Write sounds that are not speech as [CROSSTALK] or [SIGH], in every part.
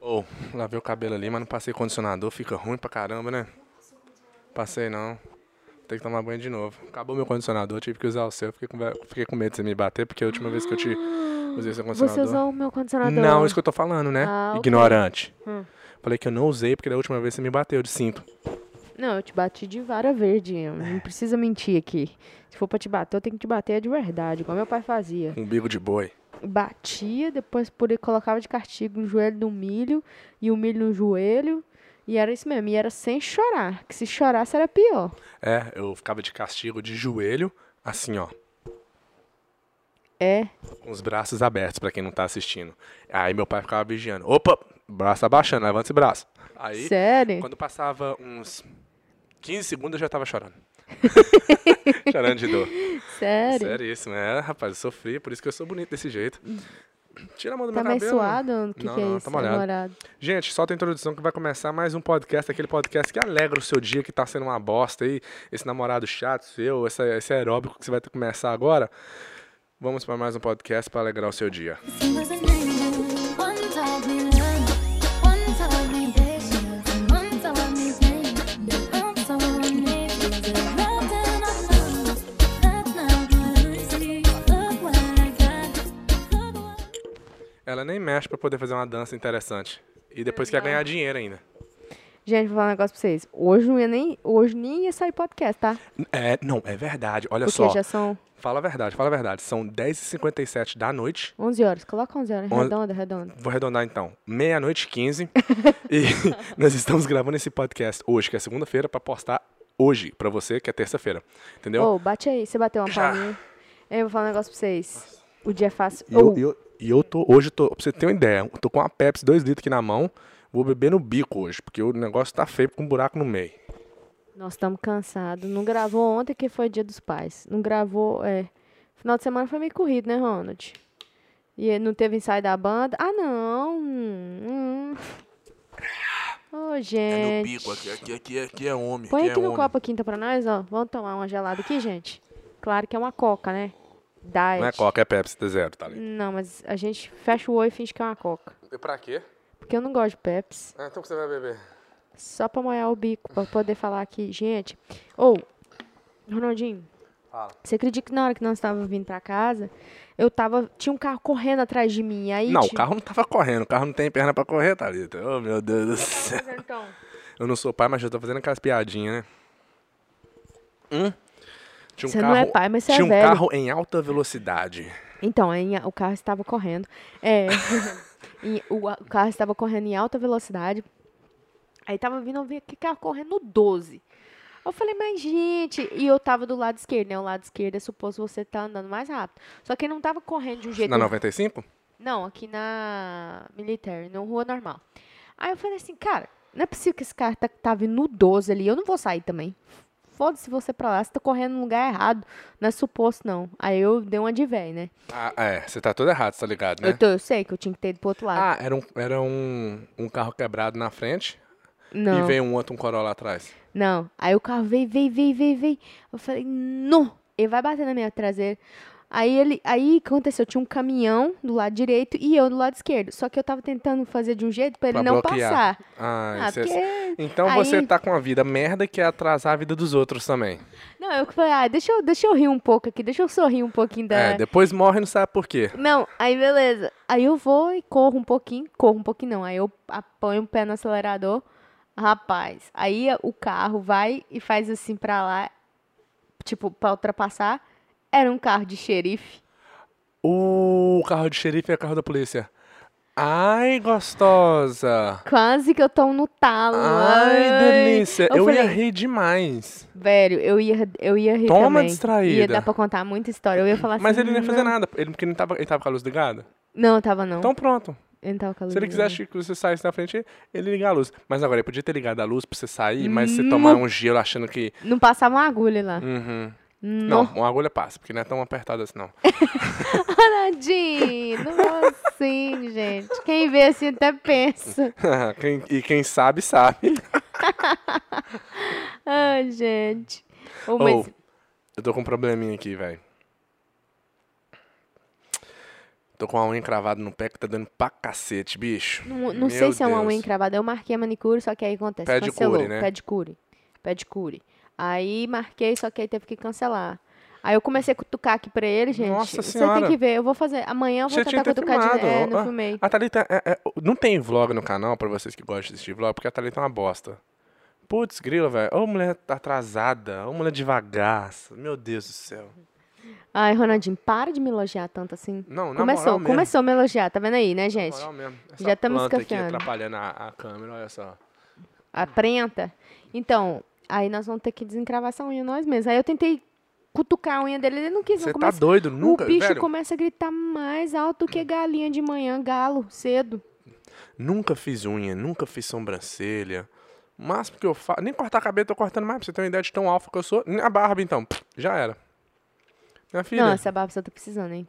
Ô, lavei o cabelo ali, mas não passei condicionador, fica ruim pra caramba, né? Passei não. Tem que tomar banho de novo. Acabou meu condicionador, tive que usar o seu. Fiquei com, fiquei com medo de você me bater, porque a última vez que eu te usei seu condicionador. Você usou o meu condicionador? Não, isso que eu tô falando, né? Ah, ok. Ignorante. Hum. Falei que eu não usei, porque da última vez você me bateu de cinto. Não, eu te bati de vara verde. Não precisa mentir aqui. Se for pra te bater, eu tenho que te bater de verdade, igual meu pai fazia. Um bico de boi. Batia, depois por colocava de castigo o joelho no milho e o milho no joelho. E era isso mesmo. E era sem chorar. Que se chorasse era pior. É, eu ficava de castigo de joelho, assim, ó. É. Com os braços abertos, pra quem não tá assistindo. Aí meu pai ficava vigiando. Opa, braço abaixando, levanta esse braço. Aí, Sério? quando passava uns 15 segundos, eu já tava chorando. [LAUGHS] chorando de dor. Sério? Seríssimo. É, rapaz, eu sofri, por isso que eu sou bonito desse jeito. Tira a mão do Tá meu cabelo. suado? O que, Não, que é não, isso? tá molhado. molhado. Gente, solta a introdução que vai começar mais um podcast, aquele podcast que alegra o seu dia, que tá sendo uma bosta aí, esse namorado chato seu, essa, esse aeróbico que você vai ter que começar agora. Vamos para mais um podcast para alegrar o seu dia. Ela nem mexe para poder fazer uma dança interessante. E depois quer ganhar dinheiro ainda. Gente, vou falar um negócio pra vocês. Hoje não ia nem, hoje nem ia sair podcast, tá? É, não, é verdade. Olha Porque só. já são Fala a verdade, fala a verdade. São 10h57 da noite. 11 horas. Coloca 11 horas. Onze- Redonda, redonda. Vou arredondar então. Meia-noite [LAUGHS] e 15. [LAUGHS] e nós estamos gravando esse podcast hoje, que é segunda-feira, para postar hoje, para você, que é terça-feira. Entendeu? Ô, bate aí. Você bateu uma palminha. Eu vou falar um negócio pra vocês. O dia é fácil. Eu, e eu, e eu tô, hoje, tô, pra você ter uma ideia, eu tô com uma Pepsi 2 litros aqui na mão, vou beber no bico hoje, porque o negócio tá feio com um buraco no meio. Nós estamos cansados. Não gravou ontem, que foi dia dos pais. Não gravou, é... Final de semana foi meio corrido, né, Ronald? E não teve ensaio da banda. Ah, não. Hum. Ô, gente. aqui, aqui, aqui, aqui é homem. Põe aqui no copo quinta pra nós, ó. Vamos tomar uma gelada aqui, gente? Claro que é uma coca, né? Diet. Não é Coca, é Pepsi de zero, tá ali. Não, mas a gente fecha o olho e finge que é uma coca. E pra quê? Porque eu não gosto de Pepsi. Ah, então o que você vai beber? Só pra molhar o bico, pra poder falar aqui. Gente, ou, Ronaldinho, Fala. você acredita que na hora que nós estávamos vindo pra casa, eu tava. Tinha um carro correndo atrás de mim. Aí Não, o carro não tava correndo, o carro não tem perna pra correr, Thalita. Oh, meu Deus do céu. Então, Eu não sou pai, mas já tô fazendo aquelas piadinhas, né? Hum? Tinha um Você carro, não é pai, mas você é Tinha um velho. carro em alta velocidade. então aí o carro estava correndo. É. [LAUGHS] e o, o carro estava correndo em alta velocidade. Aí tava vindo, eu vi que carro correndo no 12. Eu falei, mas gente, e eu tava do lado esquerdo, né? O lado esquerdo é suposto você tá andando mais rápido. Só que ele não tava correndo de um jeito Na 95? Não, aqui na Military, na rua normal. Aí eu falei assim, cara, não é possível que esse cara tá, tá vindo no 12 ali, eu não vou sair também. Foda-se você pra lá, você tá correndo no lugar errado. Não é suposto, não. Aí eu dei uma de véi, né? Ah, é, você tá todo errado, tá ligado, né? Eu, tô, eu sei que eu tinha que ter ido pro outro lado. Ah, era um, era um, um carro quebrado na frente não, e veio um outro, um Corolla atrás. não. Aí o carro veio, veio, veio, veio, veio. Eu falei, não, ele vai bater na minha traseira. Aí ele, aí aconteceu? Tinha um caminhão do lado direito e eu do lado esquerdo. Só que eu tava tentando fazer de um jeito pra ele Pra não bloquear. passar. Ah, Ah, é- porque Então aí- você tá com a vida merda que é atrasar a vida dos outros também. Não, eu que falei, ah, deixa eu, deixa eu rir um pouco aqui, deixa eu sorrir um pouquinho da. É, depois morre e não sabe por quê. Não, aí beleza. Aí eu vou e corro um pouquinho, corro um pouquinho não. Aí eu apanho o pé no acelerador. Rapaz, aí o carro vai e faz assim pra lá, tipo, pra ultrapassar. Era um carro de xerife. O carro de xerife é o carro da polícia. Ai, gostosa. Quase que eu tô no talo. Ai, delícia. Eu, falei, ia rir demais. Velho, eu ia, eu ia rir Toma, também. distraída. Ia dar pra contar muita história. Eu ia falar Mas assim. ele não ia fazer nada. Ele, porque ele, tava, ele tava com a luz ligada. Não, tava não. Então pronto. ele não tava com a luz Se ele ligada. quisesse que você saísse na frente, ele liga a luz. Mas agora, ele podia ter ligado a luz pra você sair, mas você tomar um gelo achando que. Não passava uma agulha lá. Uhum. Não. Não, uma agulha passa, porque não é tão apertada assim, não. [LAUGHS] Nadinho, não é assim, gente. Quem vê assim até pensa. [LAUGHS] Quem- e quem sabe, sabe. [LAUGHS] Ai, gente. Ô, mas eu tô com um probleminha aqui, velho. Tô com a unha encravada no pé que tá dando pra cacete, bicho. Não, não sei se é uma Deus. unha encravada. Eu marquei a manicure, só que aí acontece. Pedicure, cancelou. né? Pedicure. Pedicure. Aí marquei, só que aí teve que cancelar. Aí eu comecei a cutucar aqui pra ele, gente. Nossa Você Senhora. tem que ver. Eu vou fazer. Amanhã eu vou Você tentar cutucar de. filmado. É, não Ah, filmei. A Thalita, é- é- não tem vlog no canal pra vocês que gostam de assistir vlog, porque a Thalita é uma bosta. Putz, grila, velho. Ô mulher atrasada, ô mulher devagar. Meu Deus do céu. Ai, Ronaldinho, para de me elogiar tanto assim. Não, na Começou, moral começou a me elogiar, tá vendo aí, né, Na gente? moral mesmo. Essa Já estamos planta aqui atrapalhando a, a câmera, olha só. Aprenta. Então, aí nós vamos ter que desencravar essa unha nós mesmos. Aí eu tentei cutucar a unha dele, ele não quis, Você tá doido? Nunca, o bicho velho, começa a gritar mais alto que galinha de manhã, galo, cedo. nunca fiz unha, nunca fiz sobrancelha. O máximo que eu faço, nem cortar cabelo eu tô cortando mais, pra você ter uma ideia de tão alfa que eu sou. Nem A barba, então, já era. Minha filha, Não, essa barba você tá precisando, hein?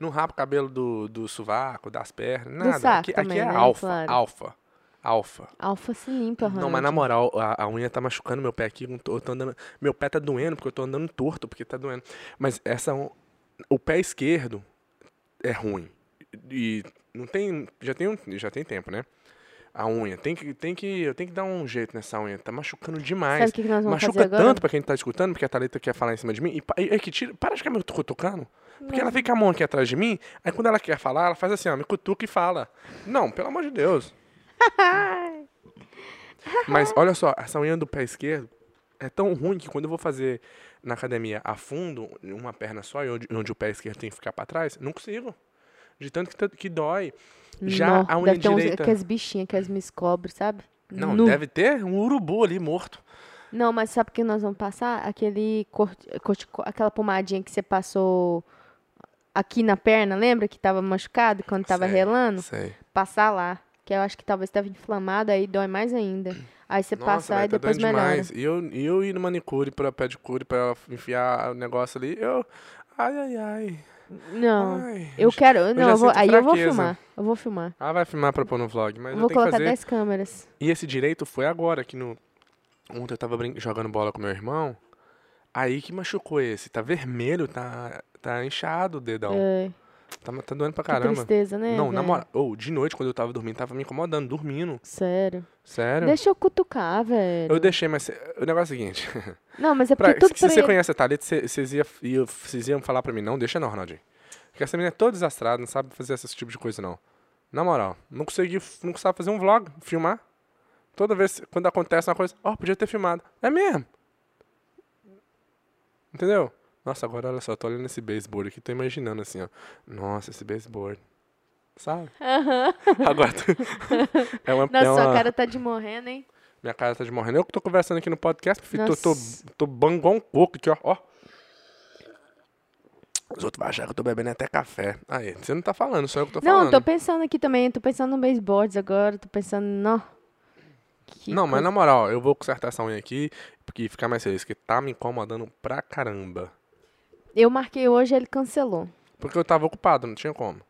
não rapa o cabelo do, do sovaco, das pernas, nada. aqui, também, aqui é né? alfa, Claro. alfa, alfa. Alfa se limpa, Não, mas Ronald. na moral, a, a unha tá machucando meu pé aqui. Eu tô, andando, meu pé tá doendo porque eu tô andando torto, porque tá doendo. Mas essa, o pé esquerdo é ruim. E não tem, já tem, já tem tempo, né? A unha, tem que, tem que, eu tenho que dar um jeito nessa unha. Tá machucando demais. Sabe o que, que nós vamos Machuca fazer agora? tanto pra quem tá escutando, porque a Thalita quer falar em cima de mim. E, é que tira, para de ficar me cutucando. Porque ela fica a mão aqui atrás de mim, aí quando ela quer falar, ela faz assim, ó, me cutuca e fala. Não, pelo amor de Deus. [LAUGHS] Mas olha só, essa unha do pé esquerdo é tão ruim que quando eu vou fazer na academia a fundo, uma perna só, e onde, onde o pé esquerdo tem que ficar pra trás, não consigo. De tanto que, que dói. Já Nó, a unha deve ter uns, direita. aquelas bichinhas, aquelas me cobre, sabe? Não, Nu. deve ter um urubu ali morto. Não, mas sabe o que nós vamos passar? Aquele corti- aquela pomadinha que você passou aqui na perna, lembra que tava machucado quando tava Sei, relando? Sei. Passar lá, que eu acho que talvez tava inflamado, aí dói mais ainda. Aí você Nossa, passa e tá depois melhora. demais. E eu, e eu ir no manicure, pra pedicure, pra enfiar o negócio ali, eu... Ai, ai, ai. Não, ai. eu quero, não, eu vou, aí eu vou fraqueza. filmar, eu vou filmar. Ah, vai filmar pra pôr no vlog, mas Eu eu, vou que colocar fazer. 10 câmeras. E esse direito foi agora, aqui no... Ontem eu tava brin- jogando bola com meu irmão, aí que machucou esse. Tá vermelho, tá, tá inchado o dedão. É, Tá, tá doendo pra que caramba. tristeza, né? Não, na velho? moral, ou de noite, quando eu tava dormindo, tava me incomodando, dormindo. Sério. Sério. Deixa eu cutucar, velho. Eu deixei, mas o negócio é o seguinte. [LAUGHS] Não, mas é Pra- porque tudo se pra você ele- conhece a Thalita, vocês iam, iam falar pra mim, não, deixa não, Ronaldinho. Porque essa menina é toda desastrada, não sabe fazer esse tipo de coisa, não. Na moral, não consegui, não sabe fazer um vlog, filmar. Toda vez, quando acontece uma coisa, ó, podia ter filmado. É mesmo. Entendeu? Nossa, agora olha só, tô olhando esse baseboard aqui, tô imaginando assim, ó. Nossa, esse baseboard. Sabe? [LAUGHS] Agora, tu- [LAUGHS] é uma, Nossa, é sua uma- cara tá de morrendo, hein? minha cara tá de morrendo. Eu que tô conversando aqui no podcast, filho, tô, tô, tô bangão um coco aqui, ó. ó. Os outros vão achar que eu tô bebendo até café. Aí, você não tá falando, só eu que tô Não, falando. tô pensando aqui também, tô pensando no baseboards agora, tô pensando, não. Que não, mas na moral, eu vou consertar essa unha aqui porque ficar mais feliz, que tá me incomodando pra caramba. Eu marquei hoje, ele cancelou. Porque eu tava ocupado, não tinha como.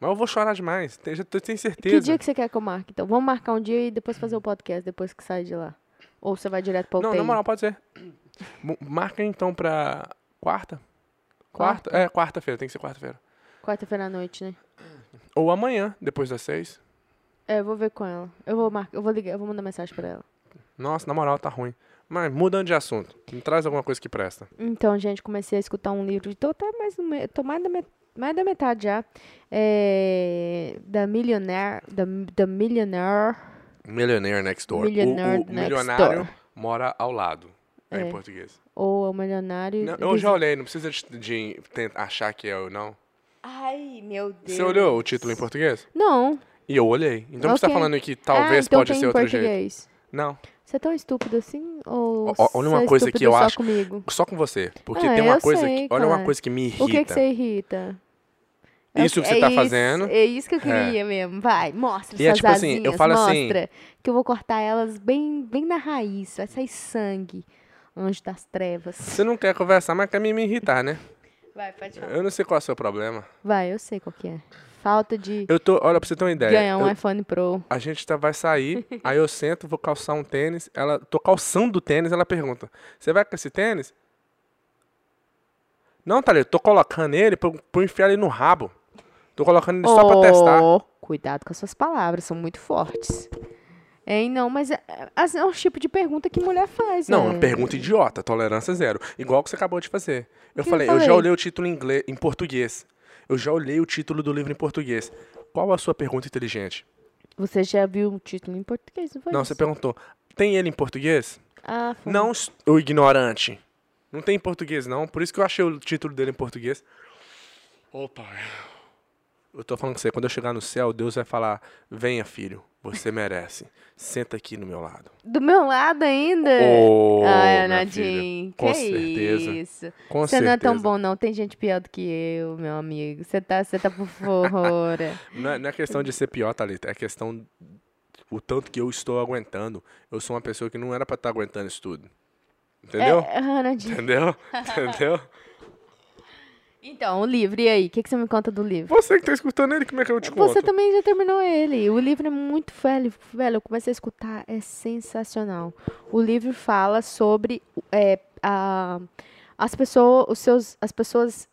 Mas eu vou chorar demais, te- já tô- tenho Que certeza. dia que você quer que eu marque? Então, vamos marcar um dia e depois fazer o podcast, depois que sai de lá. Ou você vai direto pra Não, UTI? na moral, pode ser. Marca então pra quarta. Quarta? Quarta? É, quarta-feira, tem que ser quarta-feira. Quarta-feira à noite, né? Ou amanhã, depois das seis. É, eu vou ver com ela. Eu vou marcar, eu vou ligar, eu vou mandar mensagem pra ela. Nossa, na moral, tá ruim. Mas mudando de assunto, me traz alguma coisa que presta. Então, gente, comecei a escutar um livro. Tô até mais tô mais da, met... mais da metade já. É... Da Millionaire. Da, da Millionaire. Millionaire Next Door. O- Millionaire o, Next milionário Door. mora ao lado. É, em É. português. Ou o Milionário. Não, eu já olhei, não precisa de, de tentar achar que é eu, não. Ai, meu Deus. Você olhou o título em português? Não. E eu olhei. Então você tá Ok. falando que ah, talvez então pode tem ser em outro jeito. português. Não. Você é tão estúpido assim? Ou olha uma é coisa que eu só acho- comigo? Só com você. Porque Ah, tem uma coisa sei, que. Olha uma coisa que me irrita. O que, que você irrita? É Isso que você tá isso, fazendo. É isso que eu queria mesmo. Vai, mostra E é tipo assim, eu falo assim- mostra. Que eu vou cortar elas bem, bem na raiz. Vai sair sangue. Anjo das trevas. Você não quer conversar, mas quer me, me irritar, né? Vai, pode falar. Eu não sei qual é o seu problema. Vai, eu sei qual que é. Falta de Eu tô. Olha, pra você ter uma ideia. ganhar um eu- iPhone Pro. A gente tá, vai sair, aí eu sento, vou calçar um tênis. Ela, tô calçando o tênis, ela pergunta: Você vai com esse tênis? Não, Thalita, tô colocando ele pra, pra enfiar ele no rabo. Tô colocando ele só pra testar. Ó, Cuidado com as suas palavras, são muito fortes. Hein, não, mas é, é, é um tipo de pergunta que mulher faz. Não, né? uma pergunta idiota, tolerância zero. Igual que você acabou de fazer. Eu que eu falei, eu, já falei? olhei o título em, inglês, em português. Eu já olhei o título do livro em português. Qual a sua pergunta inteligente? Você já viu o título em português, não foi Não, isso? você perguntou, tem ele em português? Ah, foi. Não, o ignorante. Não tem em português, não. Por isso que eu achei o título dele em português. Opa. Eu tô falando com você, quando eu chegar no céu, Deus vai falar: Venha, filho, você merece. Senta aqui no meu lado. Do meu lado ainda? Oh, Ai, Nadine, filha. Com que certeza. isso. Com Você certeza. não é tão bom, não. Tem gente pior do que eu, meu amigo. Você tá, você tá por fora. [LAUGHS] Não é, não é questão de ser pior, Thalita. É questão o tanto que eu estou aguentando. Eu sou uma pessoa que não era pra estar aguentando isso tudo. Entendeu? É, ah. Entendeu? [LAUGHS] Entendeu? Então, o livro, e aí? O que, que você me conta do livro? Você que tá escutando ele, como é que eu te conto? Você também já terminou ele. O livro é muito velho, velho. Eu comecei a escutar, é sensacional. O livro fala sobre é, a, as pessoas, os seus, as pessoas,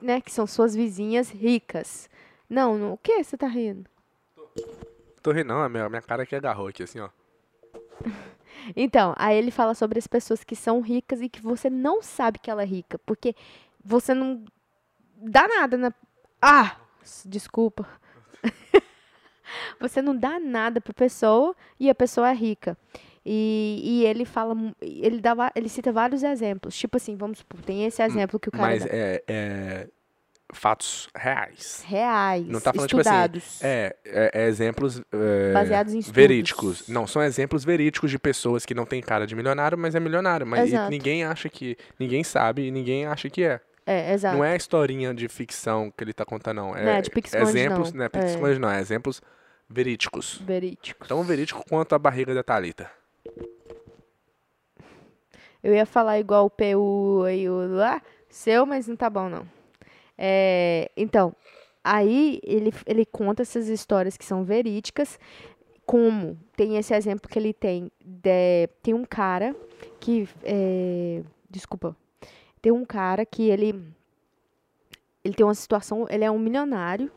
né, que são suas vizinhas ricas. Não, não o que você tá rindo? Tô rindo, não. A minha, minha cara que agarrou aqui, assim, ó. [LAUGHS] Então, aí ele fala sobre as pessoas que são ricas e que você não sabe que ela é rica, porque você não dá nada na. Ah, desculpa. [LAUGHS] você não dá nada pra pessoa e a pessoa é rica. E, e ele fala, ele dá, ele cita vários exemplos. Tipo assim, vamos supor, tem esse exemplo que o cara Mas é, é fatos reais. reais, Não tá falando, tipo assim, estudados, É, é, é exemplos é, baseados em estudos. verídicos. Não, são exemplos verídicos de pessoas que não têm cara de milionário, mas é milionário. Mas ninguém acha que. Ninguém sabe e ninguém acha que é. É, exato. Não é historinha de ficção que ele tá contando, não. É Não é de pique-esconde, exemplos, não. não é pique-esconde, não. É exemplos verídicos. Verídicos. Tão verídico quanto a barriga da Thalita. Eu ia falar igual o PU e o lá, seu, mas não tá bom, não. É, então, aí ele, ele conta essas histórias que são verídicas, como tem esse exemplo que ele tem, de- tem um cara que, é, desculpa, tem um cara que ele, ele tem uma situação, ele é um milionário,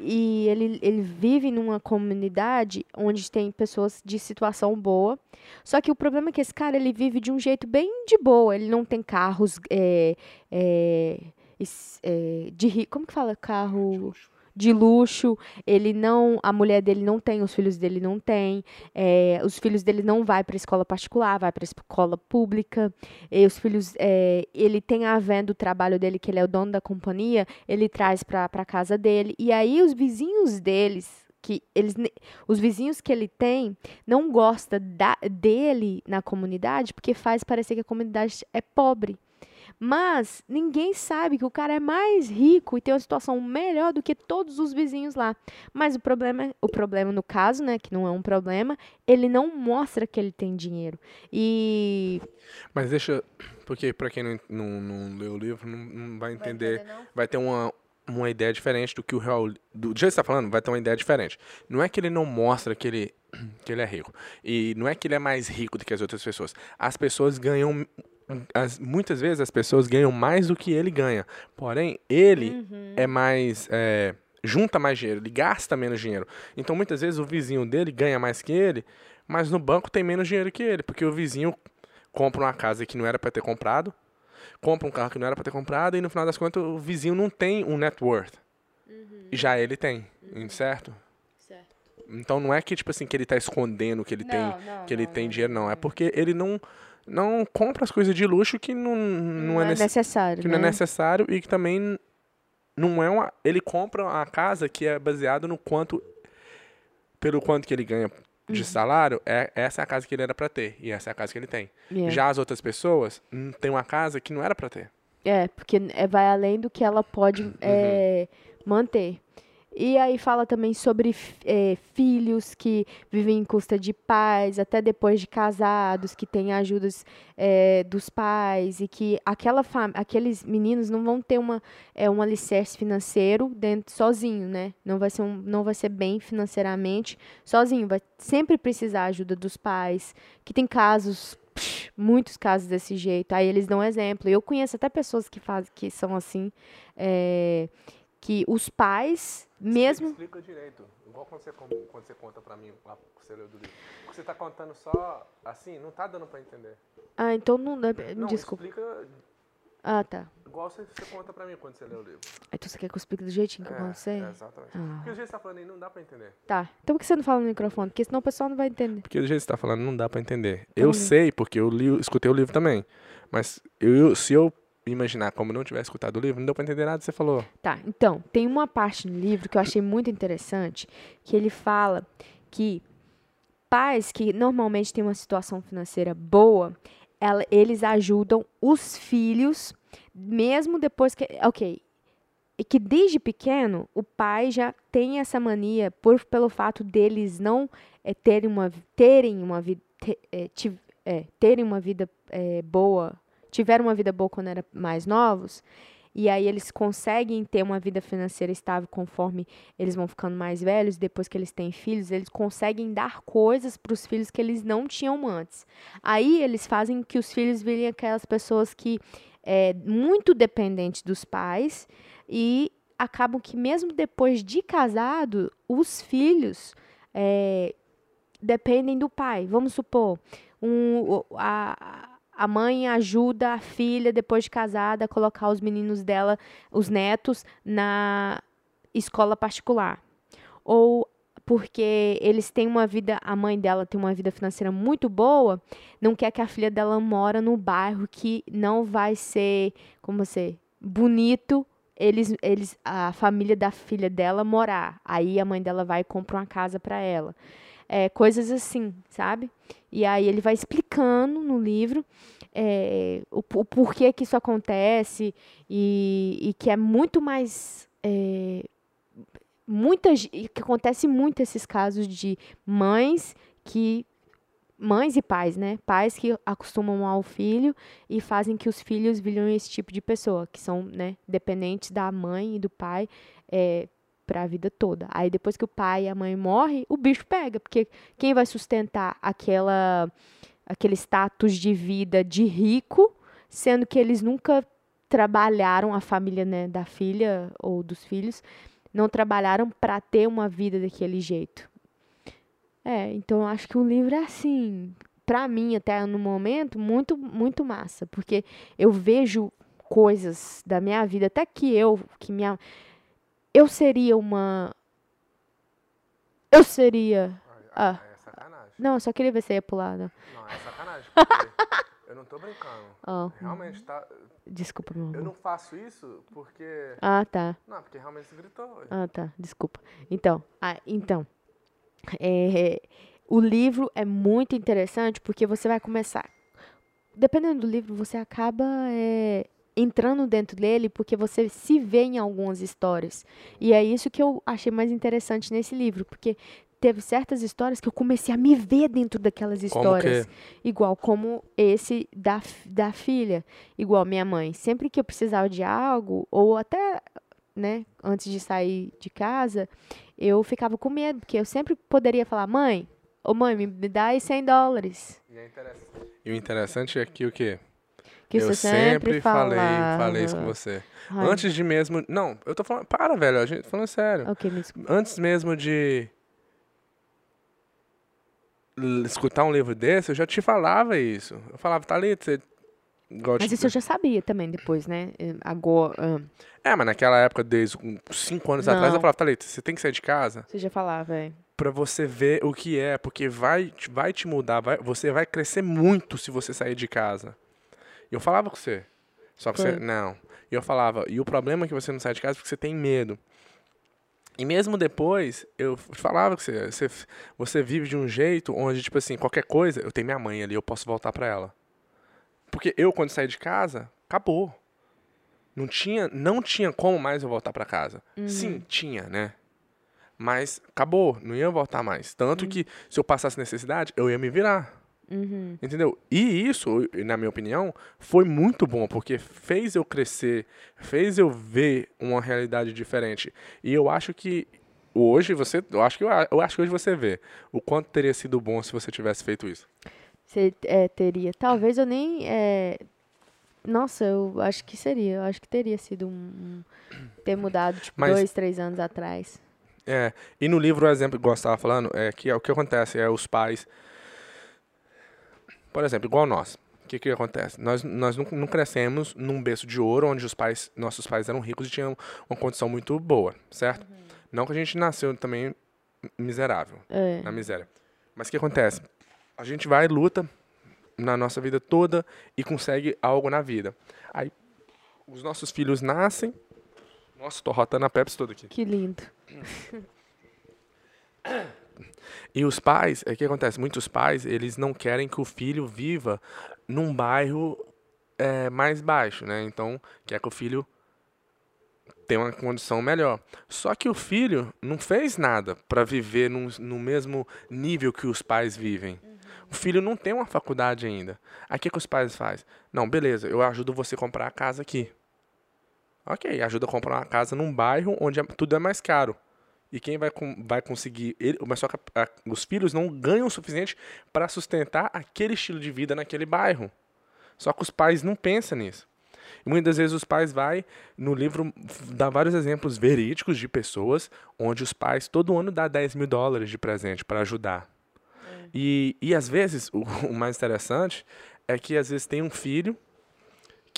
e ele, ele vive numa comunidade onde tem pessoas de situação boa, só que o problema é que esse cara ele vive de um jeito bem de boa. Ele não tem carros é, é, é, de ri- como que fala? Carro de luxo. Ele não, a mulher dele não tem, os filhos dele não têm. é, os filhos dele não vai para escola particular, vai para escola pública. Os filhos, é, ele tem a venda do trabalho dele que ele é o dono da companhia. Ele traz para casa dele. E aí os vizinhos deles que eles os vizinhos que ele tem não gosta da, dele na comunidade porque faz parecer que a comunidade é pobre. Mas ninguém sabe que o cara é mais rico e tem uma situação melhor do que todos os vizinhos lá. Mas o problema, o problema no caso, né, que não é um problema, ele não mostra que ele tem dinheiro. E Mas deixa. Porque pra quem não, não, não leu o livro, não, não vai entender. Vai ter uma, uma ideia diferente do que o real. Do jeito que você tá falando, vai ter uma ideia diferente. Não é que ele não mostra que ele, [CLEARS THROAT] que ele é rico. E não é que ele é mais rico do que as outras pessoas. As pessoas ganham. As, muitas vezes as pessoas ganham mais do que ele ganha. Porém, ele é mais. é, junta mais dinheiro, ele gasta menos dinheiro. Então muitas vezes o vizinho dele ganha mais que ele, mas no banco tem menos dinheiro que ele, porque o vizinho compra uma casa que não era para ter comprado, compra um carro que não era para ter comprado e no final das contas o vizinho não tem um net worth. E já ele tem, certo? Então não é que tipo assim que ele tá escondendo que ele tem que ele tem dinheiro não, é porque ele não não compra as coisas de luxo que não, não, não é, é nece- necessário, que né? não é necessário e que também não é uma ele compra uma casa que é baseado no quanto pelo quanto que ele ganha de salário, é essa é a casa que ele era para ter e essa é a casa que ele tem. Yeah. Já as outras pessoas hum, têm uma casa que não era para ter. É, porque é, vai além do que ela pode é, manter. E aí fala também sobre é, filhos que vivem em custa de pais, até depois de casados, que têm ajudas é, dos pais, e que aquela aqueles meninos não vão ter uma, é, um alicerce financeiro dentro sozinho, né? Não vai, ser um, não vai ser bem financeiramente sozinho, vai sempre precisar da ajuda dos pais, que tem casos muitos casos desse jeito. Aí eles dão exemplo. Eu conheço até pessoas que fazem, que são assim, é, que os pais, mesmo. Explica direito. Igual quando você, quando você conta pra mim lá que você leu do livro. Porque você tá contando só assim, não tá dando pra entender. Ah, então não dá. Não, Desculpa. explica Ah, tá. igual você, você conta pra mim quando você lê o livro. Então você quer que eu explique do jeitinho que eu É, sei? é, exatamente. Ah. Porque o jeito que você tá falando aí não dá pra entender. Tá. Então por que você não fala no microfone? Porque senão o pessoal não vai entender. Porque do jeito que você tá falando não dá pra entender. Eu sei, porque eu li, escutei o livro também. Mas eu, se eu imaginar como não tivesse escutado o livro, não deu pra entender nada você falou. Tá, então, tem uma parte no livro que eu achei muito interessante, que ele fala que pais que normalmente têm uma situação financeira boa, ela- eles ajudam os filhos, mesmo depois que. Ok. E que desde pequeno o pai já tem essa mania, por, pelo fato deles não eh, terem uma, terem uma vida. terem uma vida eh, boa, tiveram uma vida boa quando eram mais novos, e aí eles conseguem ter uma vida financeira estável conforme eles vão ficando mais velhos, depois que eles têm filhos, eles conseguem dar coisas para os filhos que eles não tinham antes. Aí eles fazem que os filhos virem aquelas pessoas que é muito dependentes dos pais e acabam que mesmo depois de casado, os filhos é, dependem do pai. Vamos supor, um, a, a mãe ajuda a filha, depois de casada, a colocar os meninos dela, os netos, na escola particular. Ou porque eles têm uma vida, a mãe dela tem uma vida financeira muito boa, não quer que a filha dela mora no bairro que não vai ser, como você, bonito eles, eles, a família da filha dela morar. Aí a mãe dela vai e compra uma casa para ela. É, coisas assim, sabe? E aí ele vai explicando no livro é, o, o porquê que isso acontece e, e que é muito mais. É, muitas, que acontece muito esses casos de mães que. Mães e pais, né? Pais que acostumam ao filho e fazem que os filhos viram esse tipo de pessoa, que são né, dependentes da mãe e do pai é, para a vida toda. Aí depois que o pai e a mãe morrem, o bicho pega, porque quem vai sustentar aquela aquele status de vida de rico, sendo que eles nunca trabalharam a família né, da filha ou dos filhos, não trabalharam para ter uma vida daquele jeito. É, então eu acho que o livro é assim, para mim até no momento muito muito massa, porque eu vejo coisas da minha vida, até que eu, que minha eu seria uma eu seria Ah. É sacanagem. não, eu só queria ver se ia pular. Não. Não, é sacanagem. Porque [LAUGHS] eu não tô brincando. Oh, Realmente, tá. desculpa, meu Eu amor. não faço isso porque. Ah, tá. Não, porque realmente você gritou. Ah, tá. Desculpa. Então, ah, então é, o livro é muito interessante porque você vai começar. Dependendo do livro, você acaba é, entrando dentro dele porque você se vê em algumas histórias. E é isso que eu achei mais interessante nesse livro, porque teve certas histórias que eu comecei a me ver dentro daquelas Como histórias. que? Igual como esse da, da filha. Igual minha mãe. Sempre que eu precisava de algo, ou até, né, antes de sair de casa, eu ficava com medo, porque eu sempre poderia falar, mãe, ô mãe, me, me dá aí 100 dólares. E, é interessante. e o interessante é que o quê? Que eu você sempre, falei, falava. falei isso com você. Ai, Antes de mesmo. Não, eu tô falando. Para, velho. A gente tá falando sério. Ok, me desculpa. Antes mesmo de. escutar um livro desse, eu já te falava isso. Eu falava, Thalita, você. Igual Mas isso eu já sabia também depois, né? Eh, Agora, ah, É, mas naquela época, desde uns 5 anos atrás, Não. eu falava, Thalita, você tem que sair de casa você já falava, é. pra você ver o que é, porque vai, te- vai te mudar, vai, você vai crescer muito se você sair de casa. Eu falava com você. Só que você, Foi. não. E eu falava, e o problema é que você não sai de casa porque você tem medo. E mesmo depois, eu falava com você, você, você vive de um jeito onde, tipo assim, qualquer coisa, eu tenho minha mãe ali, eu posso voltar pra ela. Porque eu, quando saí de casa, acabou. Não tinha, não tinha como mais eu voltar pra casa. Sim, tinha, né? Mas acabou, não ia voltar mais. Tanto que se eu passasse necessidade, eu ia me virar. Uhum. Entendeu? E isso, na minha opinião, foi muito bom, porque fez eu crescer, fez eu ver uma realidade diferente. E eu acho que hoje você, eu acho que eu, eu acho que hoje você vê o quanto teria sido bom se você tivesse feito isso. Você é, teria. Talvez eu nem. é, Nossa, eu acho que seria. Eu acho que teria sido um. um- ter mudado, tipo, Mas- dois, três anos atrás. É, e no livro o exemplo, igual você estava falando, é que é, o que acontece é os pais. Por exemplo, igual nós. O que, que acontece? Nós, nós não, não crescemos num berço de ouro onde os pais, nossos pais eram ricos e tinham uma condição muito boa, certo? Não que a gente nasceu também miserável, É. na miséria. Mas o que acontece? A gente vai, luta na nossa vida toda e consegue algo na vida. Aí os nossos filhos nascem. Nossa, tô rotando a Pepsi toda aqui. Que lindo. [LAUGHS] E os pais, é o que acontece? Muitos pais, eles não querem que o filho viva num bairro é, mais baixo, né? Então, quer que o filho tenha uma condição melhor. Só que o filho não fez nada para viver num, no mesmo nível que os pais vivem. O filho não tem uma faculdade ainda. Aí o que, que os pais fazem? Não, beleza, eu ajudo você a comprar a casa aqui. Ok, ajuda a comprar uma casa num bairro onde é- tudo é mais caro. E quem vai, com- vai conseguir. Ele, mas só que a- a- os filhos não ganham o suficiente para sustentar aquele estilo de vida naquele bairro. Só que os pais não pensam nisso. E muitas vezes os pais vai no livro dá vários exemplos verídicos de pessoas onde os pais todo ano dá 10 mil dólares de presente para ajudar. E, e às vezes o, [LAUGHS] o mais interessante é que às vezes tem um filho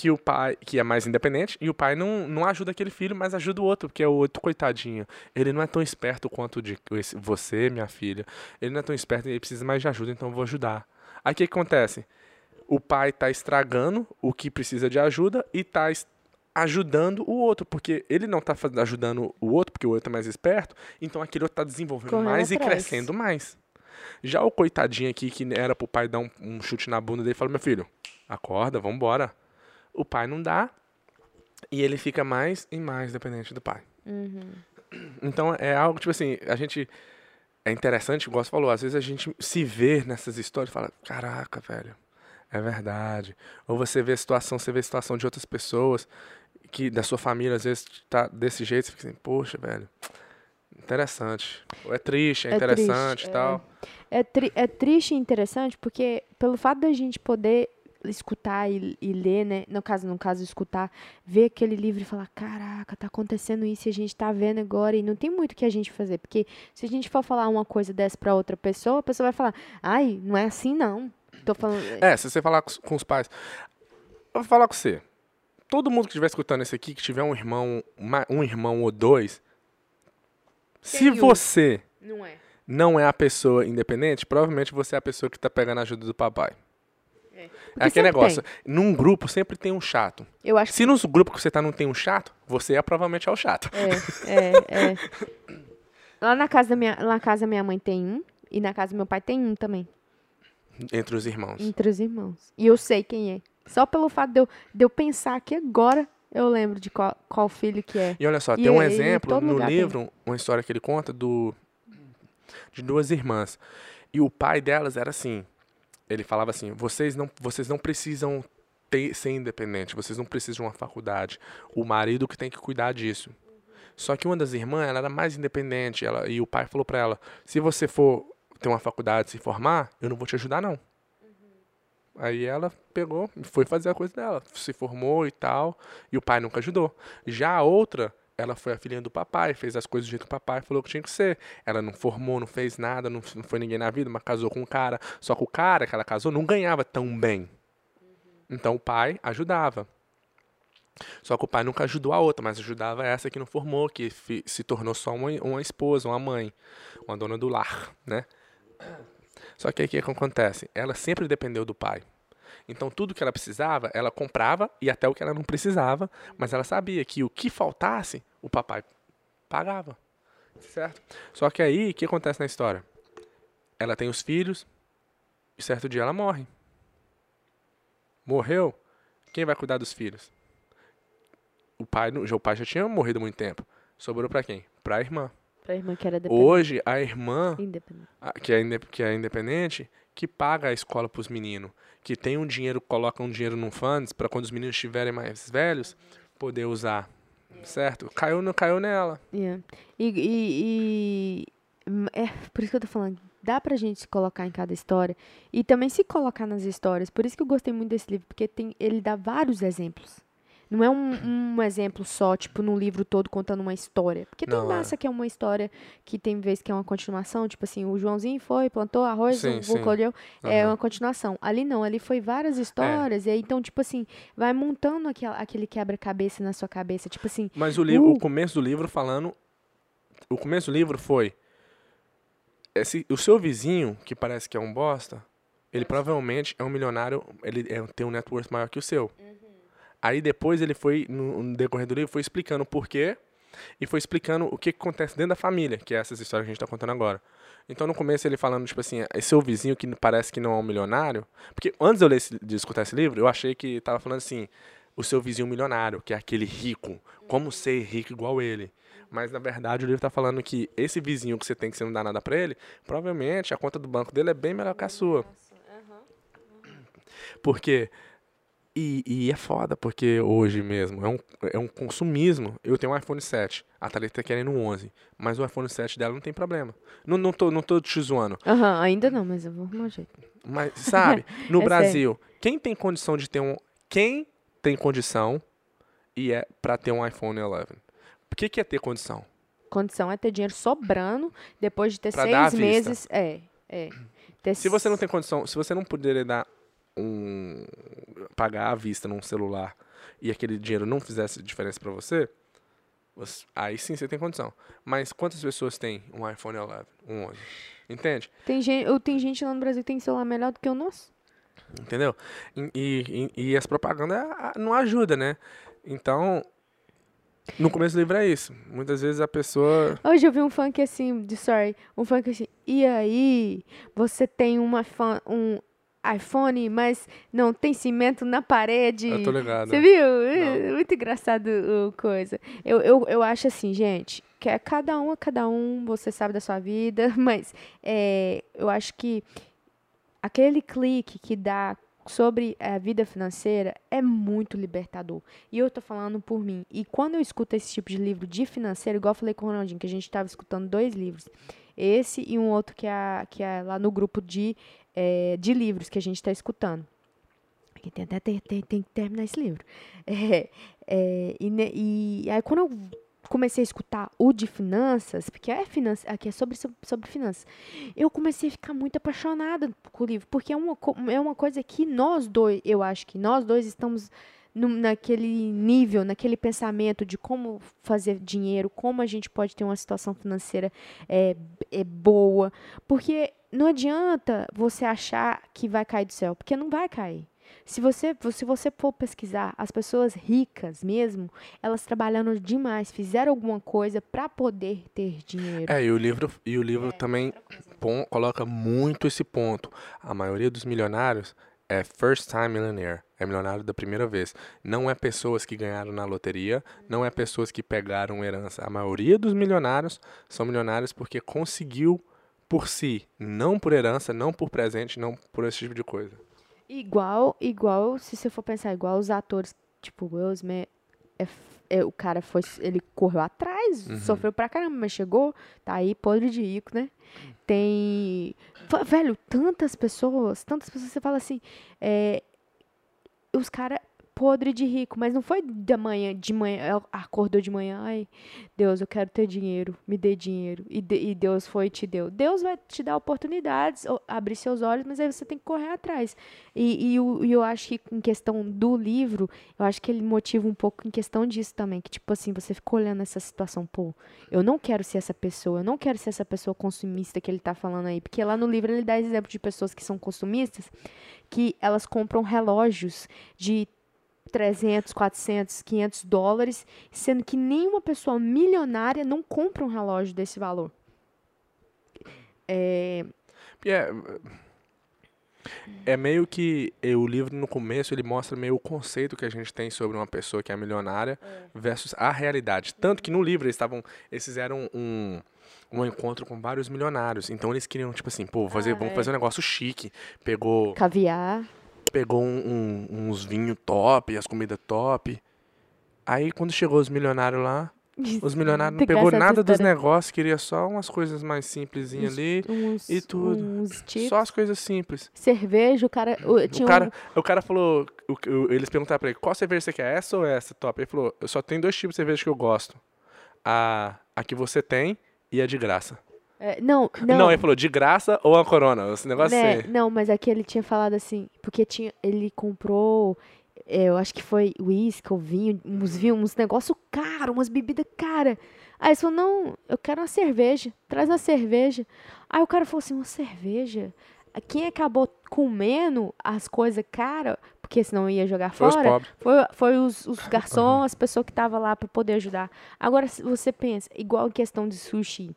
que o pai que é mais independente e o pai não, não ajuda aquele filho, mas ajuda o outro, porque é o outro coitadinho. Ele não é tão esperto quanto de esse- você, minha filha. Ele não é tão esperto, ele precisa mais de ajuda, então eu vou ajudar. Aí o que, que acontece? O pai está estragando o que precisa de ajuda e está ajudando o outro, porque ele não está ajudando o outro, porque o outro é mais esperto, então aquele outro está desenvolvendo Correndo mais e atrás. crescendo mais. Já o coitadinho aqui, que era pro pai dar um, um chute na bunda dele, fala, meu filho, acorda, vambora. O pai não dá, e ele fica mais e mais dependente do pai. Então é algo, tipo assim, a gente. É interessante, igual você falou, às vezes a gente se vê nessas histórias e fala, caraca, velho, é verdade. Ou você vê a situação, você vê a situação de outras pessoas, que da sua família, às vezes, tá desse jeito, você fica assim, poxa, velho, interessante. Ou é triste, é, É interessante e tal. É, tri- é triste e interessante porque pelo fato da gente poder escutar e, e ler, né? No caso, no caso, escutar, ver aquele livro e falar, caraca, tá acontecendo isso e a gente tá vendo agora e não tem muito o que a gente fazer. Porque se a gente for falar uma coisa dessa pra outra pessoa, a pessoa vai falar, ai, não é assim não. Tô falando. É, se você falar com, os- pais. Eu vou falar com você. Todo mundo que estiver escutando esse aqui, que tiver um irmão, uma- um irmão ou dois, se Tem um. você Não é. não é a pessoa independente, provavelmente você é a pessoa que tá pegando a ajuda do papai. É. É aquele negócio. Num grupo sempre tem um chato. Eu acho Se no grupo que você tá não tem um chato, você é provavelmente é o chato. É, é, é. [LAUGHS] Lá na casa da minha, lá na casa da minha mãe tem um e na casa do meu pai tem um também, Entre os irmãos. entre os irmãos. E eu sei quem é. Só pelo fato de eu, de eu pensar aqui agora, eu lembro de qual, qual filho que é. E olha só, E tem um é- em exemplo no lugar tem. livro, uma história que ele conta do de duas irmãs. E o pai delas era assim. Ele falava assim: "Vocês não, vocês não precisam ter, ser independentes, vocês não precisam de uma faculdade. O marido que tem que cuidar disso." Só que uma das irmãs, ela era mais independente, ela, e o pai falou pra ela: "Se você for ter uma faculdade, se formar, eu não vou te ajudar não." Aí ela pegou e foi fazer a coisa dela. Se formou e tal. E o pai nunca ajudou. Já a outra, ela foi a filhinha do papai, fez as coisas do jeito que o papai falou que tinha que ser. Ela não formou, não fez nada, não, não foi ninguém na vida, mas casou com um cara. Só que o cara que ela casou não ganhava tão bem. Então o pai ajudava. Só que o pai nunca ajudou a outra, mas ajudava essa que não formou, que se tornou só uma, uma esposa, uma mãe, uma dona do lar, né? Só que aí o que que acontece? Ela sempre dependeu do pai. Então tudo que ela precisava, ela comprava e até o que ela não precisava, mas ela sabia que o que faltasse, o papai pagava. Certo? Só que aí, o que acontece na história? Ela tem os filhos e certo dia ela morre. Morreu, quem vai cuidar dos filhos? O pai, o pai já tinha morrido há muito tempo. Sobrou pra quem? Pra irmã. Pra irmã que era dependente. Hoje, a irmã Independente. a- que é, que é independente, que paga a escola para os meninos, que tem um dinheiro, coloca um dinheiro num funds para quando os meninos estiverem mais velhos, poder usar, certo? Caiu, no, caiu nela. Yeah. E, e, e- hum, é por isso que eu tô falando. dá pra gente se colocar em cada história e também se colocar nas histórias. Por isso que eu gostei muito desse livro, porque tem, ele dá vários exemplos. Não é um, um exemplo só, tipo, num livro todo contando uma história. Porque tem Não, é. massa que é uma história que tem vezes que é uma continuação, tipo assim, o Joãozinho foi, plantou arroz, Sim, o colheu, é Aham. uma continuação. Ali não, ali foi várias histórias, e aí, então, tipo assim, vai montando aquela, aquele quebra-cabeça na sua cabeça, tipo assim, Mas o livro, Uh. o começo do livro falando, o começo do livro foi esse, o seu vizinho que parece que é um bosta, ele provavelmente é um milionário, ele é, tem um net worth maior que o seu. Aí depois ele foi no, decorrer do livro foi explicando o porquê e foi explicando o que, que acontece dentro da família, que é essas histórias que a gente tá contando agora. Então no começo ele falando tipo assim, esse seu vizinho que parece que não é um milionário, porque antes de eu ler esse- de escutar esse livro, eu achei que tava falando assim, o seu vizinho milionário, que é aquele rico, como ser rico igual ele. Mas na verdade o livro tá falando que esse vizinho que você tem que você não dá nada pra ele, provavelmente a conta do banco dele é bem melhor que a sua. Porque e, e é foda, porque hoje mesmo é um, é um consumismo. Eu tenho um iPhone 7, a Thalita tá querendo um 11, mas o iPhone 7 dela não tem problema. Não, não, tô, não tô te zoando, aham, ainda não, mas eu vou arrumar um jeito. mas sabe, [LAUGHS] no É Brasil, quem tem condição de ter um. Quem tem condição e é pra ter um iPhone 11? O que, que é ter condição? Condição é ter dinheiro sobrando depois de ter Pra seis meses. É, é. Ter Se você não tem condição, se você não poderia dar um. pagar à vista num celular e aquele dinheiro não fizesse diferença pra você, você- aí sim você tem condição. Mas quantas pessoas têm um iPhone 11, um 11? Entende? Tem gente, eu, tem gente lá no Brasil que tem celular melhor do que o nosso. Entendeu? E, e, e as propagandas não ajudam, né? Então, no começo do livro é isso. Muitas vezes a pessoa. Hoje eu vi um funk assim, de sorry, um funk assim, e aí, você tem uma fa- um iPhone, mas não tem cimento na parede. Eu tô ligado. Você viu? É Muito engraçado o coisa. Eu, eu, eu acho assim, gente, que é cada um é cada um, você sabe da sua vida, [LAUGHS] mas é, eu acho que aquele clique que dá sobre a vida financeira é muito libertador. E eu tô falando por mim. E quando eu escuto esse tipo de livro de financeiro, igual eu falei com o Ronaldinho, que a gente estava escutando dois livros. Esse e um outro que é, que é lá no grupo de, eh, de livros que a gente está escutando. Tem até tem, tem, tem que terminar esse livro. [LAUGHS] É, é, e, e aí quando eu comecei a escutar o de finanças, porque é finança, aqui é sobre, sobre, finanças, eu comecei a ficar muito apaixonada com o livro, porque é uma, é uma coisa que nós dois, eu acho que nós dois estamos num- naquele nível, naquele pensamento de como fazer dinheiro, como a gente pode ter uma situação financeira é, é boa, porque não adianta você achar que vai cair do céu, porque não vai cair. Se você, se você for pesquisar, as pessoas ricas mesmo, elas trabalhando demais, fizeram alguma coisa para poder ter dinheiro. É, e o livro, e o livro também pon- coloca muito esse ponto. A maioria dos milionários é first time millionaire, é milionário da primeira vez. Não é pessoas que ganharam na loteria, não é pessoas que pegaram herança. A maioria dos milionários são milionários porque conseguiu por si, não por herança, não por presente, não por esse tipo de coisa. Igual, igual, se você for pensar, igual os atores, tipo, Will Smith, é é, o cara foi, ele correu atrás, Uhum. sofreu pra caramba, mas chegou, tá aí podre de rico, né? Tem, velho, tantas pessoas, tantas pessoas, você fala assim, é, os caras podre de rico, mas não foi da manhã, de manhã, acordou de manhã, ai, Deus, eu quero ter dinheiro, me dê dinheiro, e, de- e Deus foi e te deu. Deus vai te dar oportunidades, abrir seus olhos, mas aí você tem que correr atrás. E, e, o- e eu acho que em questão do livro, eu acho que ele motiva um pouco em questão disso também, que tipo assim, você fica olhando essa situação, pô, eu não quero ser essa pessoa, eu não quero ser essa pessoa consumista que ele tá falando aí, porque lá no livro ele dá exemplo de pessoas que são consumistas, que elas compram relógios de 300, 400, 500 dólares, sendo que nenhuma pessoa milionária não compra um relógio desse valor. É, E É, é meio que o livro no começo ele mostra meio o conceito que a gente tem sobre uma pessoa que é milionária versus a realidade. Tanto que no livro eles estavam, eles fizeram um um encontro com vários milionários. Então eles queriam tipo assim, pô, fazer, Ah, vamos é. fazer um negócio chique. Pegou caviar. Pegou um- um- uns vinhos top, as comidas top. Aí quando chegou os milionários lá, Os milionários não pegou nada dos negócios, queria só umas coisas mais simplesinhas ali. Uns, e tudo. Só as coisas simples. Cerveja, o cara. o- tinha O cara, um, o cara falou, o- o- eles perguntaram pra ele, qual cerveja você quer, essa ou essa, top? Ele falou, eu só tenho dois tipos de cerveja que eu gosto. A, a que você tem e a de graça. É, não, [LAUGHS] Não, não. ele falou, de graça ou a corona? Esse negócio né, assim. Não, mas aqui ele tinha falado assim, porque tinha, ele comprou, é, eu acho que foi uísque ou vinho, uns vinhos, uns negócios caros, umas bebidas caras. Aí ele falou, não, eu quero uma cerveja, traz uma cerveja. Aí o cara falou assim, uma cerveja? Quem acabou comendo as coisas caras, porque senão ia jogar Foi os fora, pobres. foi, foi os, os garçons, as pessoas que estavam lá para poder ajudar. Agora, você pensa, igual em questão de sushi,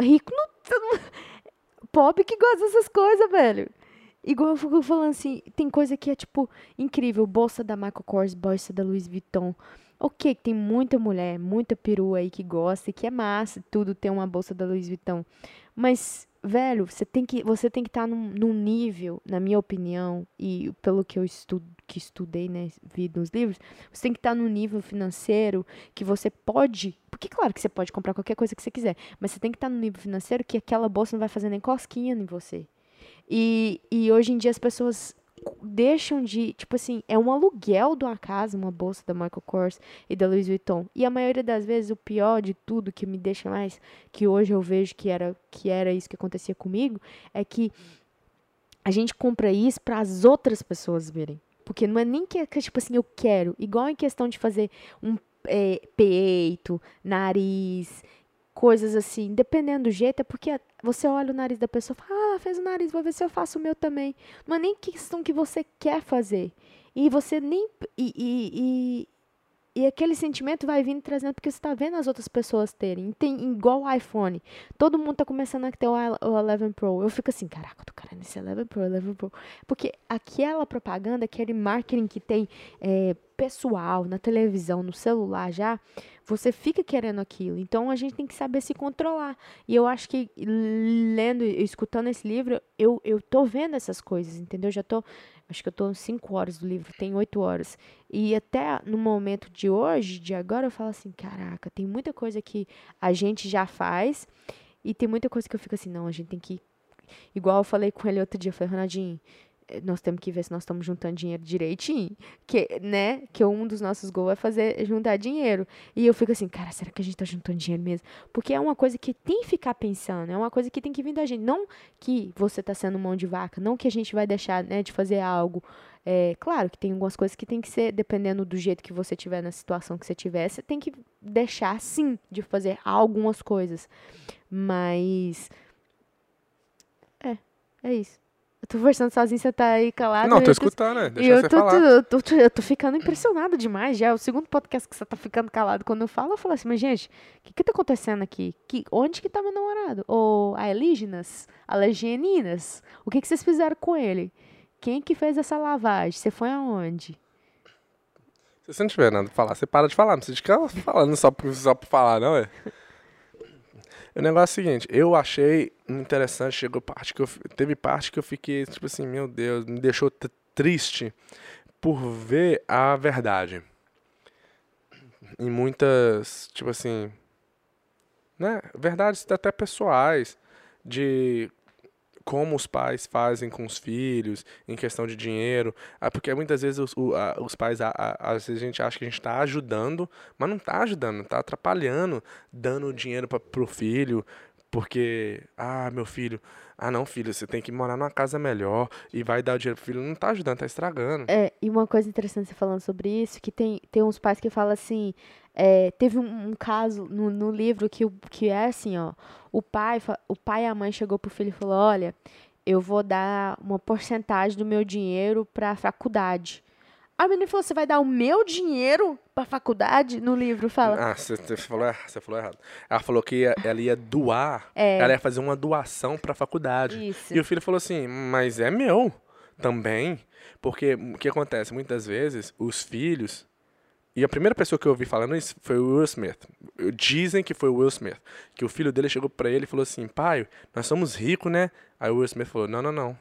rico não, não- [LAUGHS] pobre que gosta dessas coisas, velho. Igual eu fico falando assim, tem coisa que é, tipo, incrível. Bolsa da Michael Kors, bolsa da Louis Vuitton. Ok, tem muita mulher, muita perua aí que gosta e que é massa, tudo ter uma bolsa da Louis Vuitton. Mas, velho, você tem que você tem que estar num, num nível, na minha opinião, e pelo que eu estudo, que estudei, né, vi nos livros, você tem que estar num nível financeiro que você pode, porque claro que você pode comprar qualquer coisa que você quiser, mas você tem que estar num nível financeiro que aquela bolsa não vai fazer nem cosquinha em você. E, e hoje em dia as pessoas deixam de, tipo assim, é um aluguel de uma casa, uma bolsa da Michael Kors e da Louis Vuitton. E a maioria das vezes o pior de tudo que me deixa mais, que hoje eu vejo que era que era isso que acontecia comigo, é que a gente compra isso para as outras pessoas verem. Porque não é nem que, que, tipo assim, eu quero. Igual em questão de fazer um é, peito, nariz, coisas assim. Dependendo do jeito, é porque você olha o nariz da pessoa e fala, ah, fez o nariz, vou ver se eu faço o meu também. Não é nem questão que você quer fazer. E você nem. E, e, e, e aquele sentimento vai vindo trazendo porque você está vendo as outras pessoas terem. Tem igual o iPhone. Todo mundo tá começando a ter o 11 Pro. Eu fico assim, caraca, eu tô querendo esse 11 Pro, 11 Pro. Porque aquela propaganda, aquele marketing que tem é, pessoal na televisão, no celular já, você fica querendo aquilo. Então a gente tem que saber se controlar. E eu acho que lendo e escutando esse livro, eu, eu tô vendo essas coisas, entendeu? Já tô. Acho que eu tô 5 horas do livro, tem 8 horas. E até no momento de hoje, de agora, eu falo assim: caraca, tem muita coisa que a gente já faz. E tem muita coisa que eu fico assim: não, a gente tem que. Igual eu falei com ele outro dia, eu falei, Ronaldinho, nós temos que ver se nós estamos juntando dinheiro direitinho. Que, né? Que um dos nossos gols é fazer juntar dinheiro. E eu fico assim, cara, será que a gente tá juntando dinheiro mesmo? Porque é uma coisa que tem que ficar pensando, é uma coisa que tem que vir da gente. Não que você tá sendo mão de vaca, não que a gente vai deixar né, de fazer algo. É, claro que tem algumas coisas que tem que ser, dependendo do jeito que você tiver, na situação que você tiver, você tem que deixar sim de fazer algumas coisas. Mas. É, é isso. Eu tô conversando sozinho, você tá aí calado. Não, tô escutando, né? Deixa eu você tô, falar. eu, tô, eu tô ficando impressionada demais já. É o segundo podcast que você tá ficando calado. Quando eu falo, eu falo assim, mas gente, o que que tá acontecendo aqui? Que, onde que tá meu namorado? Ou alienígenas? Alienígenas? O que que vocês fizeram com ele? Quem que fez essa lavagem? Você foi aonde? Se você não tiver nada pra falar, você para de falar. Não precisa ficar falando só só por falar, não, é? O negócio é o seguinte, eu achei interessante, chegou parte que eu, teve parte que eu fiquei, tipo assim, meu Deus, me deixou triste por ver a verdade. Em muitas, tipo assim, né, verdades até pessoais, de como os pais fazem com os filhos, em questão de dinheiro. Ah, porque muitas vezes os, o- os pais, a, a- às vezes a gente acha que a gente está ajudando, mas não está ajudando, está atrapalhando, dando dinheiro para pro filho, porque, ah, meu filho, ah não, filho, você tem que morar numa casa melhor e vai dar o dinheiro pro filho. Não tá ajudando, tá estragando. É, e uma coisa interessante você falando sobre isso, que tem, tem uns pais que falam assim, é, teve um, um caso no, no livro que, que é assim, ó, o pai, o pai e a mãe chegou pro filho e falou, olha, eu vou dar uma porcentagem do meu dinheiro pra faculdade. A menina falou, você vai dar o meu dinheiro pra faculdade? No livro fala. Ah, você falou, você falou errado. Ela falou que ia- ela ia doar, É. ela ia fazer uma doação pra faculdade. Isso. E o filho falou assim, mas é meu também. Porque o que acontece? Muitas vezes, os filhos. E a primeira pessoa que eu ouvi falando isso foi o Will Smith. Dizem que foi o Will Smith. Que o filho dele chegou pra ele e falou assim: pai, nós somos ricos, né? Aí o Will Smith falou: não, não, não.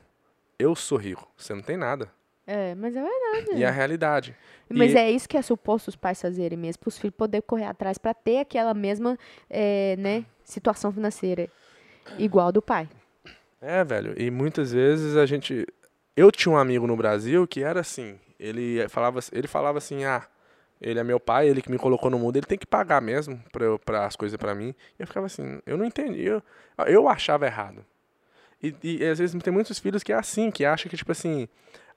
Eu sou rico. Você não tem nada. É, mas é verdade. E é a realidade. Mas E- é isso que é suposto os pais fazerem mesmo, para os filhos poderem correr atrás para ter aquela mesma eh, né, situação financeira igual do pai. É, velho. E muitas vezes a gente. Eu tinha um amigo no Brasil que era assim. Ele falava, ele falava assim: ah, ele é meu pai, ele que me colocou no mundo, ele tem que pagar mesmo para as coisas pra mim. E eu ficava assim, eu não entendi. Eu, eu achava errado. E, e às vezes tem muitos filhos que é assim, que acham que, tipo assim,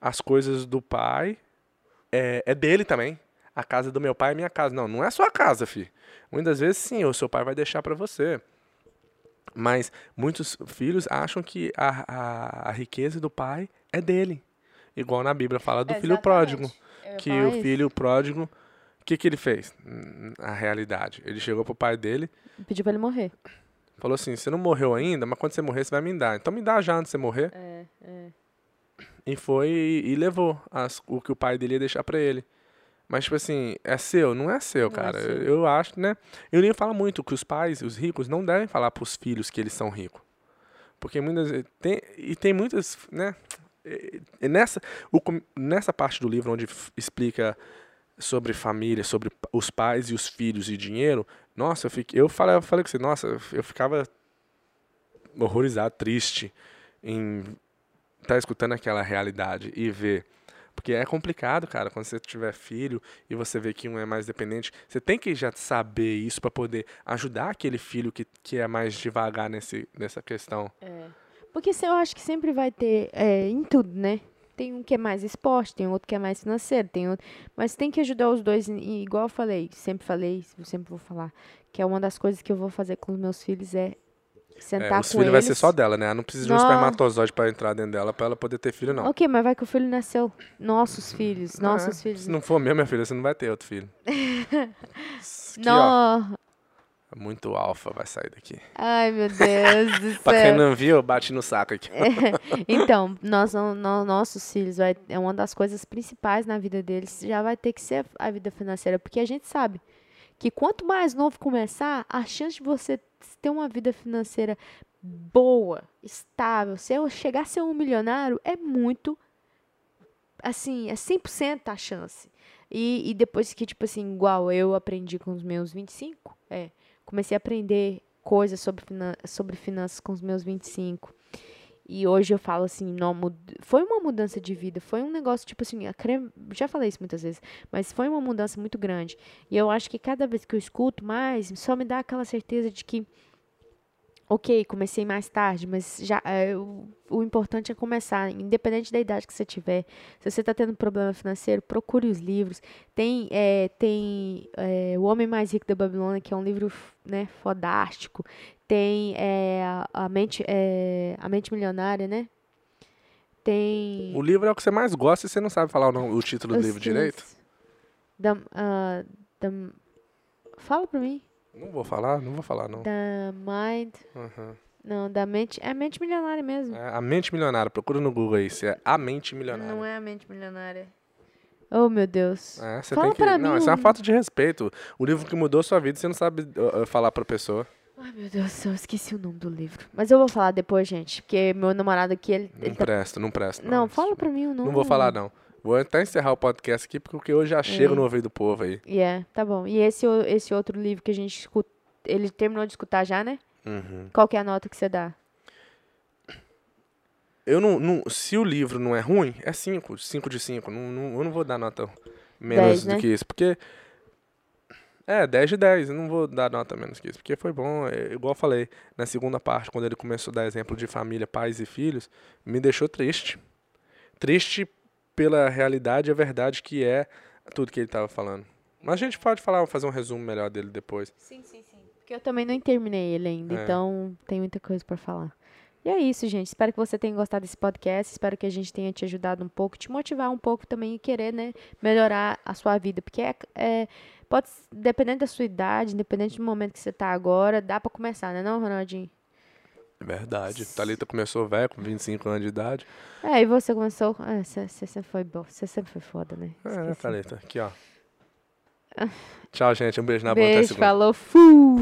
as coisas do pai é, é dele também. A casa do meu pai é minha casa. Não, não é sua casa, filho. Muitas vezes sim, o seu pai vai deixar pra você. Mas muitos filhos acham que a, a, a riqueza do pai é dele. Igual na Bíblia fala do filho pródigo. Que o filho pródigo, o que, que ele fez? Hum, A realidade. Ele chegou pro pai dele, Pediu pra ele morrer. falou assim: Você não morreu ainda, mas quando você morrer, você vai me dar. Então me dá já antes de você morrer. É, é. E foi e, levou as- o que o pai dele ia deixar pra ele. Mas, tipo assim, é seu? Não é seu, Não é cara. seu. Eu, eu acho, né? Eu nem falo muito que os pais, os ricos, não devem falar pros filhos que eles são ricos. Porque muitas vezes. Tem, e tem muitas, né? E- nessa, o nessa parte do livro onde explica sobre família, sobre os pais e os filhos e dinheiro, nossa, eu, fiquei, eu, falei, eu falei com você, nossa, eu ficava horrorizado, triste em estar escutando aquela realidade e ver. Porque é complicado, cara, quando você tiver filho e você vê que um é mais dependente. Você tem que já saber isso para poder ajudar aquele filho que, que é mais devagar nesse, nessa questão. Porque se- eu acho que sempre vai ter é, em tudo, né? Tem um que é mais esporte, tem outro que é mais financeiro, tem outro. Mas tem que ajudar os dois, e igual eu falei, sempre falei, sempre vou falar, que é uma das coisas que eu vou fazer com os meus filhos é É, sentar os com filhos eles. vai ser só dela, né? Ela não precisa de um Não. espermatozoide para entrar dentro dela para ela poder ter filho, não. Ok, mas vai que o filho nasceu. Nossos filhos, nossos É, filhos. Se não for meu, minha filha, você não vai ter outro filho. [LAUGHS] Aqui, ó, Não. Muito alfa vai sair daqui. Ai, meu Deus do [LAUGHS] Pra quem céu. não viu, eu bati no saco aqui. [LAUGHS] Então, nós, nossos filhos, vai, é uma das coisas principais na vida deles, já vai ter que ser a vida financeira, porque a gente sabe que quanto mais novo começar, a chance de você ter uma vida financeira boa, estável, se eu chegar a ser um milionário, é muito, assim, é 100% a chance. E, e depois que, tipo assim, igual eu aprendi com os meus 25, é, comecei a aprender coisas sobre, finan sobre finanças com os meus 25. E hoje eu falo assim, não, foi uma mudança de vida, foi um negócio, tipo assim, já falei isso muitas vezes, mas foi uma mudança muito grande. E eu acho que cada vez que eu escuto mais, só me dá aquela certeza de que, ok, comecei mais tarde, mas já é, o, o importante é começar, independente da idade que você tiver. Se você está tendo problema financeiro, procure os livros. Tem, é, tem é, O Homem Mais Rico da Babilônia, que é um livro né, fodástico. Tem é, a, a mente, é, a Mente Milionária, né? Tem. O livro é o que você mais gosta e você não sabe falar o, nome- o título do livro direito? Da, da, fala pra mim. Não vou falar, não vou falar, não. Da Mind. Uhum. Não, da mente. É Mente Milionária mesmo. É a mente milionária, procura no Google aí, se é a mente milionária. Não é a Mente Milionária. Oh, meu Deus. É, você Fala tem que. pra não, mim isso é uma um- falta de respeito. O livro que mudou a sua vida, você não sabe uh, uh, falar pra pessoa. Ai, meu Deus do céu, eu esqueci o nome do livro. Mas eu vou falar depois, gente. Porque meu namorado aqui, ele. Não ele tá- presta, não presta. Não, fala pra mim o nome. Não vou falar, não. Vou até encerrar o podcast aqui, porque eu já chego É. no ouvido do povo aí. Yeah, tá bom. E esse, esse outro livro que a gente escuta. Ele terminou de escutar já, né? Uhum. Qual que é a nota que você dá? Eu não, não- Se o livro não é ruim, é 5. 5 de 5. Não, não- eu não vou dar nota menos Dez, do né? que isso. Porque. É, 10 de 10. Eu não vou dar nota menos que isso. Porque foi bom. é, igual eu falei, na segunda parte, quando ele começou a dar exemplo de família, pais e filhos, me deixou triste. Triste pela realidade e a verdade que é tudo que ele estava falando. Mas a gente pode falar, fazer um resumo melhor dele depois. Sim, sim, sim. Porque eu também não terminei ele ainda, É. então tem muita coisa pra falar. E é isso, gente. Espero que você tenha gostado desse podcast. Espero que a gente tenha te ajudado um pouco, te motivar um pouco também e querer, né, melhorar a sua vida. Porque é, é- pode, dependendo da sua idade, independente do momento que você tá agora, dá pra começar, né, não, Ronaldinho? Verdade. Thalita começou velho, com 25 anos de idade. É, e você começou. É, você você sempre foi bom. Você sempre foi foda, né? É, Esqueci. Thalita. Aqui, ó. Tchau, gente. Um beijo na até Beijo, falou, fui!